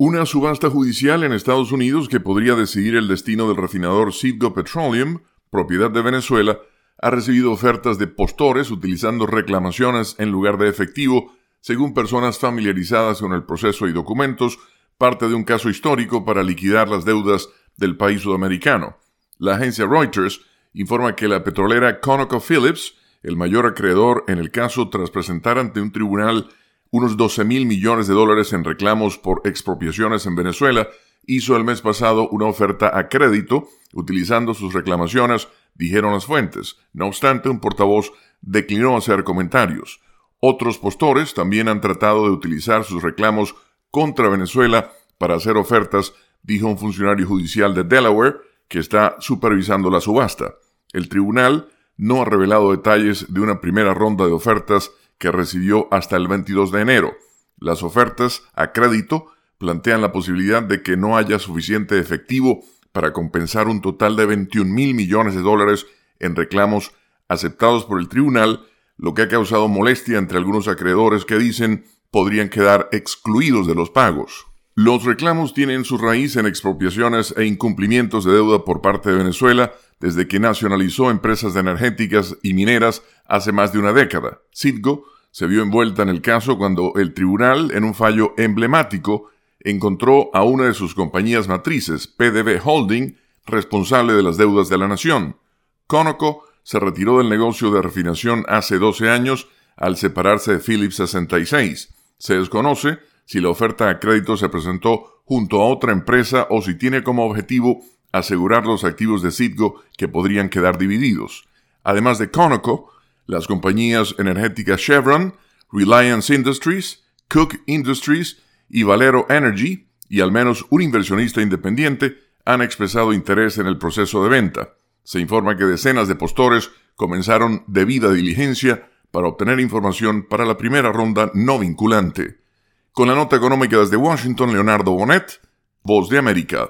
Una subasta judicial en Estados Unidos que podría decidir el destino del refinador Citgo Petroleum, propiedad de Venezuela, ha recibido ofertas de postores utilizando reclamaciones en lugar de efectivo, según personas familiarizadas con el proceso y documentos, parte de un caso histórico para liquidar las deudas del país sudamericano. La agencia Reuters informa que la petrolera ConocoPhillips, el mayor acreedor en el caso tras presentar ante un tribunal unos 12 mil millones de dólares en reclamos por expropiaciones en Venezuela, hizo el mes pasado una oferta a crédito utilizando sus reclamaciones, dijeron las fuentes. No obstante, un portavoz declinó hacer comentarios. Otros postores también han tratado de utilizar sus reclamos contra Venezuela para hacer ofertas, dijo un funcionario judicial de Delaware que está supervisando la subasta. El tribunal no ha revelado detalles de una primera ronda de ofertas que recibió hasta el 22 de enero. Las ofertas a crédito plantean la posibilidad de que no haya suficiente efectivo para compensar un total de 21 mil millones de dólares en reclamos aceptados por el tribunal, lo que ha causado molestia entre algunos acreedores que dicen podrían quedar excluidos de los pagos. Los reclamos tienen su raíz en expropiaciones e incumplimientos de deuda por parte de Venezuela desde que nacionalizó empresas energéticas y mineras hace más de una década. Citgo se vio envuelta en el caso cuando el tribunal, en un fallo emblemático, encontró a una de sus compañías matrices, PDB Holding, responsable de las deudas de la nación. Conoco se retiró del negocio de refinación hace 12 años al separarse de Philips 66. Se desconoce si la oferta de crédito se presentó junto a otra empresa o si tiene como objetivo asegurar los activos de Citgo que podrían quedar divididos. Además de Conoco, las compañías energéticas Chevron, Reliance Industries, Cook Industries y Valero Energy, y al menos un inversionista independiente, han expresado interés en el proceso de venta. Se informa que decenas de postores comenzaron debida diligencia para obtener información para la primera ronda no vinculante. Con la nota económica desde Washington, Leonardo Bonet, Voz de América.